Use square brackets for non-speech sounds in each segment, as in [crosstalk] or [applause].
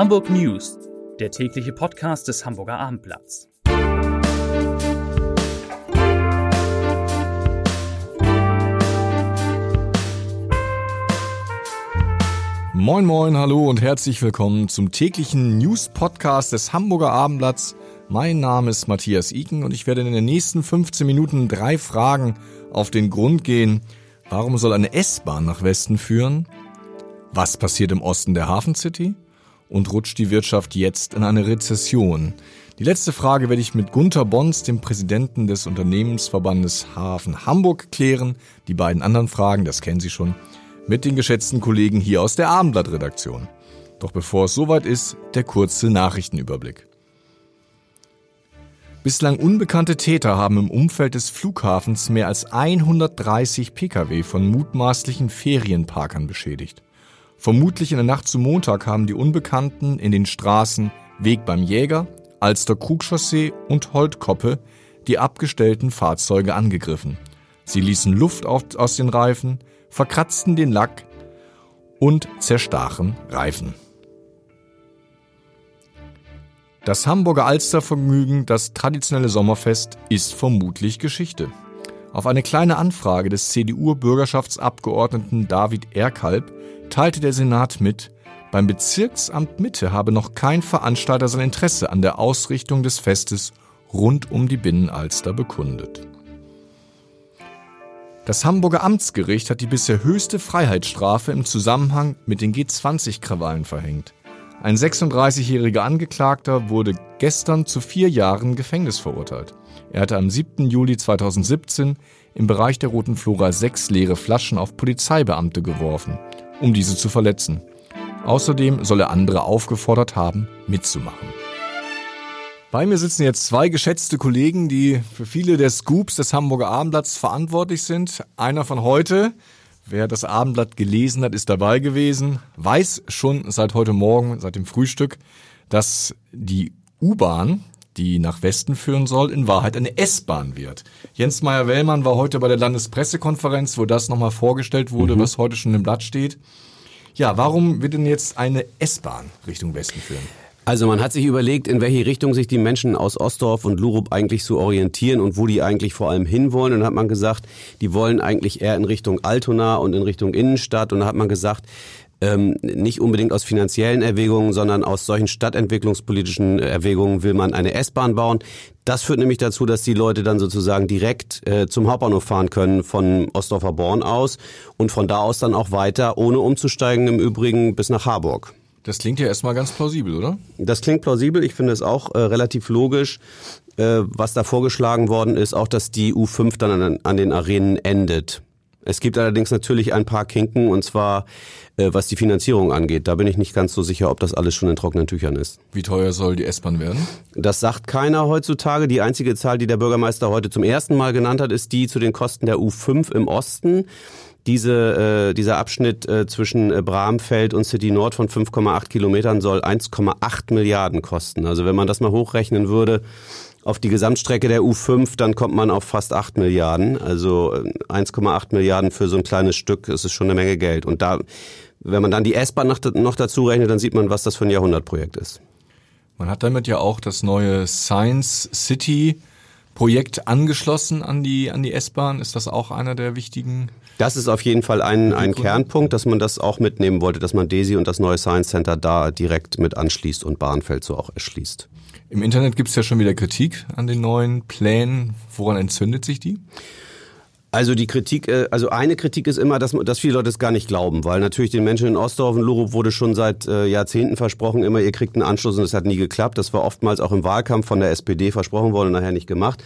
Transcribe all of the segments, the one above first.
Hamburg News, der tägliche Podcast des Hamburger Abendblatts. Moin moin, hallo und herzlich willkommen zum täglichen News Podcast des Hamburger Abendblatts. Mein Name ist Matthias Iken und ich werde in den nächsten 15 Minuten drei Fragen auf den Grund gehen. Warum soll eine S-Bahn nach Westen führen? Was passiert im Osten der Hafen City? Und rutscht die Wirtschaft jetzt in eine Rezession? Die letzte Frage werde ich mit Gunther Bons, dem Präsidenten des Unternehmensverbandes Hafen Hamburg, klären. Die beiden anderen Fragen, das kennen Sie schon, mit den geschätzten Kollegen hier aus der Abendblattredaktion. Doch bevor es soweit ist, der kurze Nachrichtenüberblick. Bislang unbekannte Täter haben im Umfeld des Flughafens mehr als 130 Pkw von mutmaßlichen Ferienparkern beschädigt. Vermutlich in der Nacht zum Montag haben die Unbekannten in den Straßen Weg beim Jäger, Alster Krugchaussee und Holtkoppe die abgestellten Fahrzeuge angegriffen. Sie ließen Luft aus den Reifen, verkratzten den Lack und zerstachen Reifen. Das Hamburger Alstervergnügen, das traditionelle Sommerfest, ist vermutlich Geschichte. Auf eine kleine Anfrage des CDU-Bürgerschaftsabgeordneten David Erkalb teilte der Senat mit, beim Bezirksamt Mitte habe noch kein Veranstalter sein Interesse an der Ausrichtung des Festes rund um die Binnenalster bekundet. Das Hamburger Amtsgericht hat die bisher höchste Freiheitsstrafe im Zusammenhang mit den G20-Krawallen verhängt. Ein 36-jähriger Angeklagter wurde gestern zu vier Jahren Gefängnis verurteilt. Er hatte am 7. Juli 2017 im Bereich der Roten Flora sechs leere Flaschen auf Polizeibeamte geworfen, um diese zu verletzen. Außerdem soll er andere aufgefordert haben, mitzumachen. Bei mir sitzen jetzt zwei geschätzte Kollegen, die für viele der Scoops des Hamburger Abendblatts verantwortlich sind. Einer von heute, Wer das Abendblatt gelesen hat, ist dabei gewesen, weiß schon seit heute Morgen, seit dem Frühstück, dass die U-Bahn, die nach Westen führen soll, in Wahrheit eine S-Bahn wird. Jens Meyer-Wellmann war heute bei der Landespressekonferenz, wo das nochmal vorgestellt wurde, mhm. was heute schon im Blatt steht. Ja, warum wird denn jetzt eine S-Bahn Richtung Westen führen? Also man hat sich überlegt, in welche Richtung sich die Menschen aus Ostdorf und Lurup eigentlich so orientieren und wo die eigentlich vor allem hinwollen. Und dann hat man gesagt, die wollen eigentlich eher in Richtung Altona und in Richtung Innenstadt. Und dann hat man gesagt, ähm, nicht unbedingt aus finanziellen Erwägungen, sondern aus solchen stadtentwicklungspolitischen Erwägungen will man eine S-Bahn bauen. Das führt nämlich dazu, dass die Leute dann sozusagen direkt äh, zum Hauptbahnhof fahren können von Ostdorfer Born aus und von da aus dann auch weiter, ohne umzusteigen im Übrigen bis nach Harburg. Das klingt ja erstmal ganz plausibel, oder? Das klingt plausibel. Ich finde es auch äh, relativ logisch, äh, was da vorgeschlagen worden ist, auch dass die U5 dann an, an, den Arenen endet. Es gibt allerdings natürlich ein paar Kinken, und zwar äh, was die Finanzierung angeht. Da bin ich nicht ganz so sicher, ob das alles schon in trockenen Tüchern ist. Wie teuer soll die S-Bahn werden? Das sagt keiner heutzutage. Die einzige Zahl, die der Bürgermeister heute zum ersten Mal genannt hat, ist die zu den Kosten der U5 im Osten diese, äh, dieser Abschnitt äh, zwischen äh, Bramfeld und City Nord von 5,8 Kilometern soll 1,8 Milliarden kosten. Also wenn man das mal hochrechnen würde auf die Gesamtstrecke der U5, dann kommt man auf fast 8 Milliarden. Also 1,8 äh, Milliarden für so ein kleines Stück, das ist schon eine Menge Geld. Und da, wenn man dann die S-Bahn noch dazu rechnet, dann sieht man, was das für ein Jahrhundertprojekt ist. Man hat damit ja auch das neue Science City Projekt angeschlossen an die, an die S-Bahn? Ist das auch einer der wichtigen? Das ist auf jeden Fall ein, ein Kernpunkt, dass man das auch mitnehmen wollte, dass man DESI und das neue Science Center da direkt mit anschließt und Bahnfeld so auch erschließt. Im Internet gibt es ja schon wieder Kritik an den neuen Plänen. Woran entzündet sich die? Also die Kritik, äh, also eine Kritik ist immer, dass, dass viele Leute es gar nicht glauben, weil natürlich den Menschen in Ostdorf und Lurup wurde schon seit äh, Jahrzehnten versprochen, immer ihr kriegt einen Anschluss und es hat nie geklappt. Das war oftmals auch im Wahlkampf von der SPD versprochen worden und nachher nicht gemacht.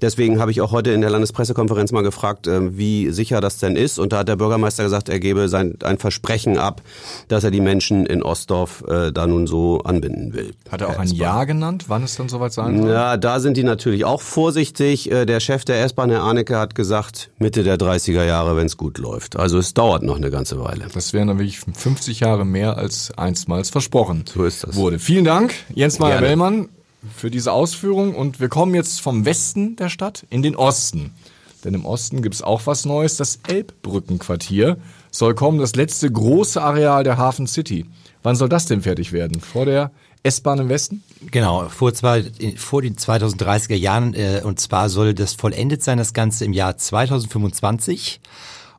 Deswegen habe ich auch heute in der Landespressekonferenz mal gefragt, äh, wie sicher das denn ist. Und da hat der Bürgermeister gesagt, er gebe sein ein Versprechen ab, dass er die Menschen in Ostdorf äh, da nun so anbinden will. Hat er auch ein Jahr genannt, wann es dann soweit sein soll? Ja, da sind die natürlich auch vorsichtig. Äh, der Chef der S-Bahn, Herr Arnecke, hat gesagt, Mitte der 30er Jahre, wenn es gut läuft. Also es dauert noch eine ganze Weile. Das wären dann wirklich 50 Jahre mehr als einstmals versprochen so ist das. wurde. Vielen Dank, Jens Meyer-Wellmann, für diese Ausführung. Und wir kommen jetzt vom Westen der Stadt in den Osten. Denn im Osten gibt es auch was Neues. Das Elbbrückenquartier soll kommen, das letzte große Areal der Hafen City. Wann soll das denn fertig werden? Vor der S-Bahn im Westen? Genau, vor, zwei, vor den 2030er Jahren. Äh, und zwar soll das vollendet sein, das Ganze im Jahr 2025.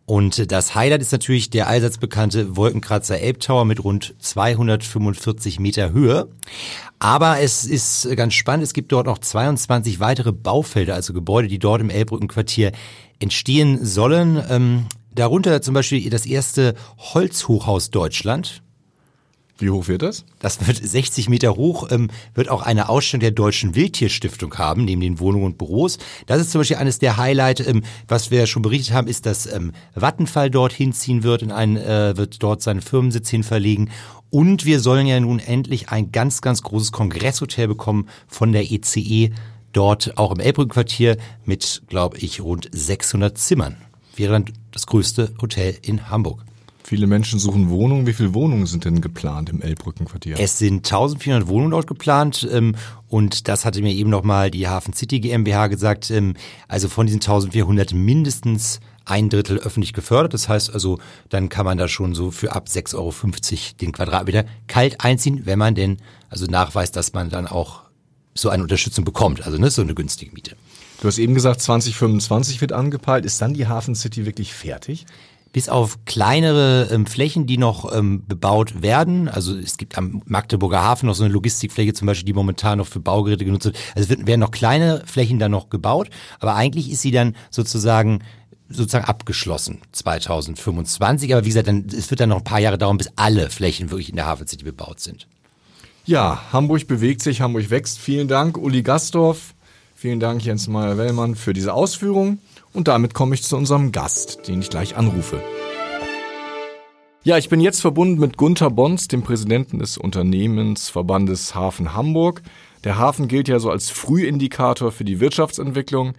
Und das Highlight ist natürlich der allseits bekannte Wolkenkratzer Elbtower mit rund 245 Meter Höhe. Aber es ist ganz spannend, es gibt dort noch 22 weitere Baufelder, also Gebäude, die dort im Elbbrückenquartier entstehen sollen. Ähm, darunter zum Beispiel das erste Holzhochhaus Deutschland. Wie hoch wird das? Das wird 60 Meter hoch, ähm, wird auch eine Ausstellung der Deutschen Wildtierstiftung haben, neben den Wohnungen und Büros. Das ist zum Beispiel eines der Highlights, ähm, was wir schon berichtet haben, ist, dass ähm, Vattenfall dort hinziehen wird, in einen, äh, wird dort seinen Firmensitz hin verlegen. Und wir sollen ja nun endlich ein ganz, ganz großes Kongresshotel bekommen von der ECE, e, dort auch im Elbbrückenquartier mit, glaube ich, rund 600 Zimmern. Wäre dann das größte Hotel in Hamburg. Viele Menschen suchen Wohnungen. Wie viele Wohnungen sind denn geplant im Elbbrückenquartier? Es sind 1400 Wohnungen dort geplant ähm, und das hatte mir eben nochmal die Hafen City GmbH gesagt. Ähm, also von diesen 1400 mindestens ein Drittel öffentlich gefördert. Das heißt also, dann kann man da schon so für ab 6,50 Euro den Quadratmeter kalt einziehen, wenn man denn also nachweist, dass man dann auch so eine Unterstützung bekommt. Also ne, so eine günstige Miete. Du hast eben gesagt, 2025 wird angepeilt. Ist dann die Hafen City wirklich fertig? Bis auf kleinere ähm, Flächen, die noch ähm, bebaut werden. Also es gibt am Magdeburger Hafen noch so eine Logistikfläche zum Beispiel, die momentan noch für Baugeräte genutzt wird. Also wird, werden noch kleine Flächen dann noch gebaut, aber eigentlich ist sie dann sozusagen sozusagen abgeschlossen 2025. Aber wie gesagt, dann, es wird dann noch ein paar Jahre dauern, bis alle Flächen wirklich in der Hafen City bebaut sind. Ja, Hamburg bewegt sich, Hamburg wächst. Vielen Dank, Uli Gastorf. Vielen Dank, Jens Meyer-Wellmann, für diese Ausführung. Und damit komme ich zu unserem Gast, den ich gleich anrufe. Ja, ich bin jetzt verbunden mit Gunther Bons, dem Präsidenten des Unternehmensverbandes Hafen Hamburg. Der Hafen gilt ja so als Frühindikator für die Wirtschaftsentwicklung.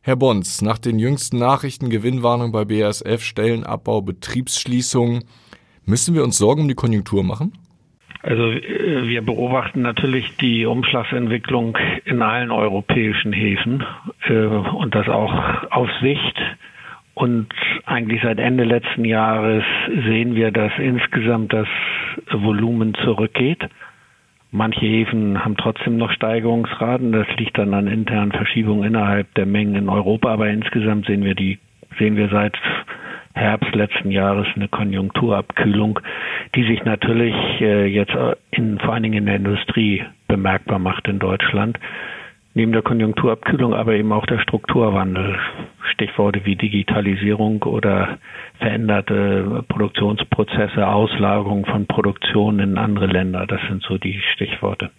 Herr Bons, nach den jüngsten Nachrichten Gewinnwarnung bei BASF, Stellenabbau, Betriebsschließungen, müssen wir uns Sorgen um die Konjunktur machen? Also äh, wir beobachten natürlich die Umschlagsentwicklung in allen europäischen Häfen äh, und das auch auf Sicht. Und eigentlich seit Ende letzten Jahres sehen wir, dass insgesamt das Volumen zurückgeht. Manche Häfen haben trotzdem noch Steigerungsraten. Das liegt dann an internen Verschiebungen innerhalb der Mengen in Europa. Aber insgesamt sehen wir die, sehen wir seit Herbst letzten Jahres eine Konjunkturabkühlung, die sich natürlich äh, jetzt in, vor allen Dingen in der Industrie bemerkbar macht in Deutschland. Neben der Konjunkturabkühlung aber eben auch der Strukturwandel. Stichworte wie Digitalisierung oder veränderte Produktionsprozesse, Auslagerung von Produktion in andere Länder. Das sind so die Stichworte.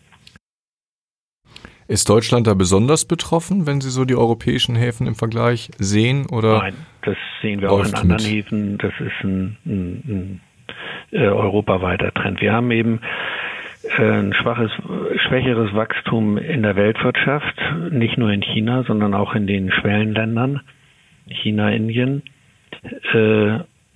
Ist Deutschland da besonders betroffen, wenn Sie so die europäischen Häfen im Vergleich sehen? Oder Nein, das sehen wir auch in anderen mit? Häfen. Das ist ein, ein, ein äh, europaweiter Trend. Wir haben eben äh, ein schwaches, schwächeres Wachstum in der Weltwirtschaft, nicht nur in China, sondern auch in den Schwellenländern, China, Indien.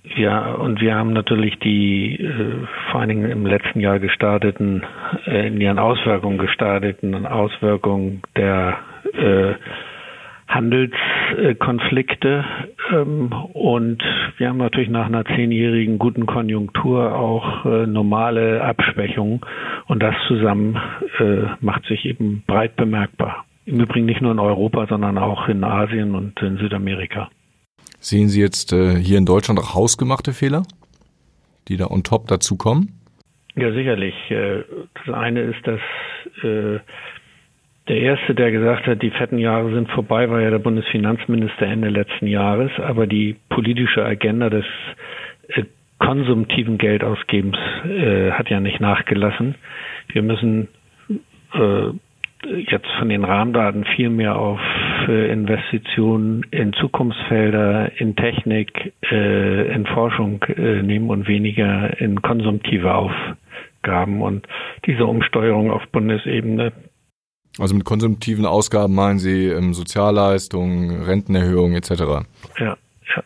Ja, und wir haben natürlich die äh, vor allen Dingen im letzten Jahr gestarteten, äh, in ihren Auswirkungen gestarteten Auswirkungen der äh, Handelskonflikte. Ähm, und wir haben natürlich nach einer zehnjährigen guten Konjunktur auch äh, normale Abschwächungen. Und das zusammen äh, macht sich eben breit bemerkbar. Im Übrigen nicht nur in Europa, sondern auch in Asien und in Südamerika. Sehen Sie jetzt äh, hier in Deutschland auch hausgemachte Fehler, die da on top dazukommen? Ja, sicherlich. Äh, das eine ist, dass äh, der erste, der gesagt hat, die fetten Jahre sind vorbei, war ja der Bundesfinanzminister Ende letzten Jahres. Aber die politische Agenda des äh, konsumtiven Geldausgebens hat ja nicht nachgelassen. Wir müssen jetzt von den Rahmendaten viel mehr auf äh, Investitionen in Zukunftsfelder, in Technik, äh, in Forschung äh, nehmen und weniger in konsumtive Aufgaben. Und diese Umsteuerung auf Bundesebene. Also mit konsumtiven Ausgaben meinen Sie ähm, Sozialleistungen, Rentenerhöhungen etc. Ja, ja.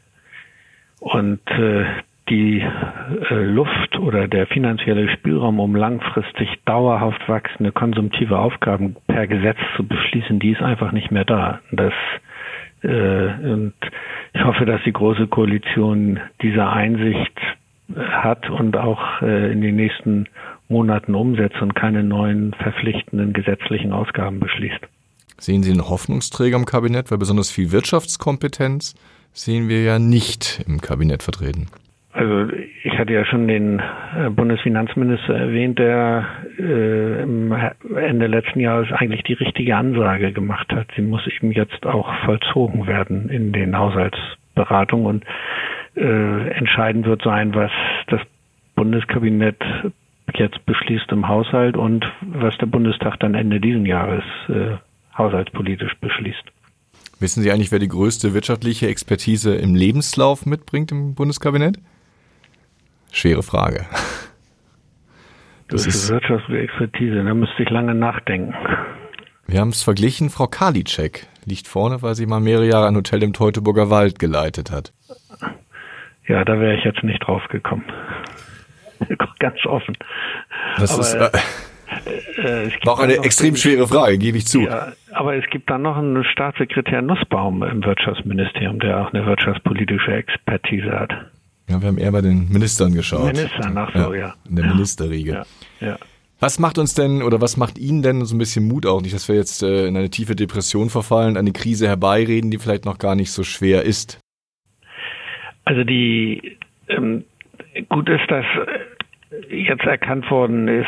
Und äh, die äh, Luft oder der finanzielle Spielraum, um langfristig dauerhaft wachsende konsumtive Aufgaben per Gesetz zu beschließen, die ist einfach nicht mehr da. Das Und ich hoffe, dass die Große Koalition diese Einsicht hat und auch in den nächsten Monaten umsetzt und keine neuen verpflichtenden gesetzlichen Ausgaben beschließt. Sehen Sie einen Hoffnungsträger im Kabinett, weil besonders viel Wirtschaftskompetenz sehen wir ja nicht im Kabinett vertreten. Also ich hatte ja schon den äh, Bundesfinanzminister erwähnt, der äh, Ende letzten Jahres eigentlich die richtige Ansage gemacht hat. Sie muss eben jetzt auch vollzogen werden in den Haushaltsberatungen und äh, entscheidend wird sein, was das Bundeskabinett jetzt beschließt im Haushalt und was der Bundestag dann Ende diesen Jahres äh, haushaltspolitisch beschließt. Wissen Sie eigentlich, wer die größte wirtschaftliche Expertise im Lebenslauf mitbringt im Bundeskabinett? Schwere Frage. Das, das ist wirtschaftliche Expertise, da müsste ich lange nachdenken. Wir haben es verglichen, Frau Karliczek liegt vorne, weil sie mal mehrere Jahre ein Hotel im Teutoburger Wald geleitet hat. Ja, da wäre ich jetzt nicht drauf gekommen. [laughs] Ganz offen. Das Aber, ist äh, äh, auch eine extrem schwere Frage, gebe ich zu. Ja, aber es gibt dann noch einen Staatssekretär Nussbaum im Wirtschaftsministerium, der auch eine wirtschaftspolitische Expertise hat. Ja, wir haben eher bei den Ministern geschaut. Ministern, ach so, ja. ja. In der Ministerriege. Ja, ja. Was macht uns denn oder was macht Ihnen denn so ein bisschen Mut auch nicht, dass wir jetzt äh, in eine tiefe Depression verfallen, eine Krise herbeireden, die vielleicht noch gar nicht so schwer ist? Also die ähm, gut ist, dass jetzt erkannt worden ist,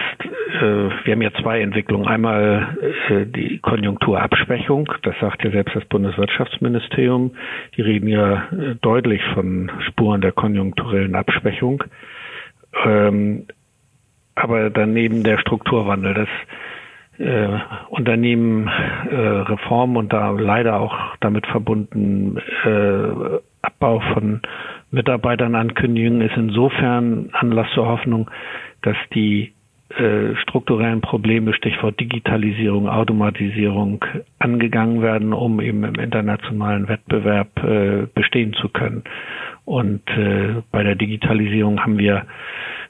äh, wir haben ja zwei Entwicklungen. Einmal äh, die Konjunkturabschwächung, das sagt ja selbst das Bundeswirtschaftsministerium. Die reden ja äh, deutlich von Spuren der konjunkturellen Abschwächung. Ähm, aber daneben der Strukturwandel, das äh, Unternehmen äh, Reform und da leider auch damit verbunden Abbau von Mitarbeitern ankündigen, ist insofern Anlass zur Hoffnung, dass die äh, strukturellen Probleme, Stichwort Digitalisierung, Automatisierung, angegangen werden, um eben im internationalen Wettbewerb äh, bestehen zu können. Und äh, bei der Digitalisierung haben wir,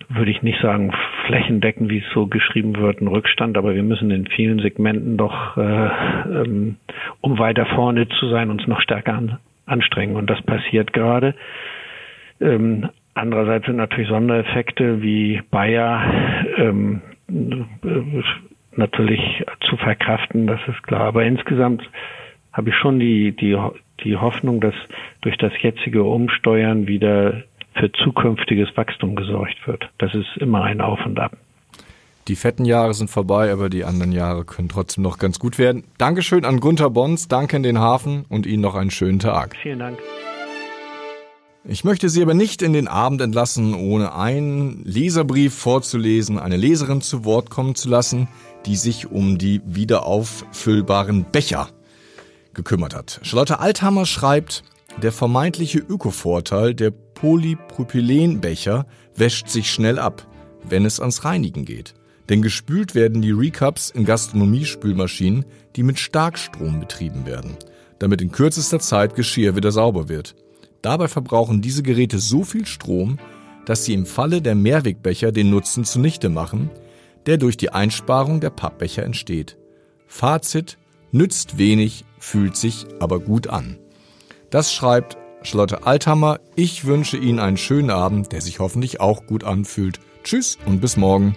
würde ich nicht sagen, flächendeckend, wie es so geschrieben wird, einen Rückstand, aber wir müssen in vielen Segmenten doch, äh, ähm, um weiter vorne zu sein, uns noch stärker an, anstrengen. Und das passiert gerade. Ähm, andererseits sind natürlich Sondereffekte wie Bayer ähm, äh, natürlich zu verkraften, das ist klar. Aber insgesamt habe ich schon die, die, die Hoffnung, dass durch das jetzige Umsteuern wieder für zukünftiges Wachstum gesorgt wird. Das ist immer ein Auf und Ab. Die fetten Jahre sind vorbei, aber die anderen Jahre können trotzdem noch ganz gut werden. Dankeschön an Gunther Bons, danke in den Hafen und Ihnen noch einen schönen Tag. Vielen Dank. Ich möchte Sie aber nicht in den Abend entlassen, ohne einen Leserbrief vorzulesen, eine Leserin zu Wort kommen zu lassen, die sich um die wiederauffüllbaren Becher gekümmert hat. Charlotte Althammer schreibt, der vermeintliche Ökovorteil der Polypropylenbecher wäscht sich schnell ab, wenn es ans Reinigen geht. Denn gespült werden die Recups in Gastronomiespülmaschinen, die mit Starkstrom betrieben werden, damit in kürzester Zeit Geschirr wieder sauber wird. Dabei verbrauchen diese Geräte so viel Strom, dass sie im Falle der Mehrwegbecher den Nutzen zunichte machen, der durch die Einsparung der Pappbecher entsteht. Fazit, nützt wenig, fühlt sich aber gut an. Das schreibt Charlotte Althammer. Ich wünsche Ihnen einen schönen Abend, der sich hoffentlich auch gut anfühlt. Tschüss und bis morgen.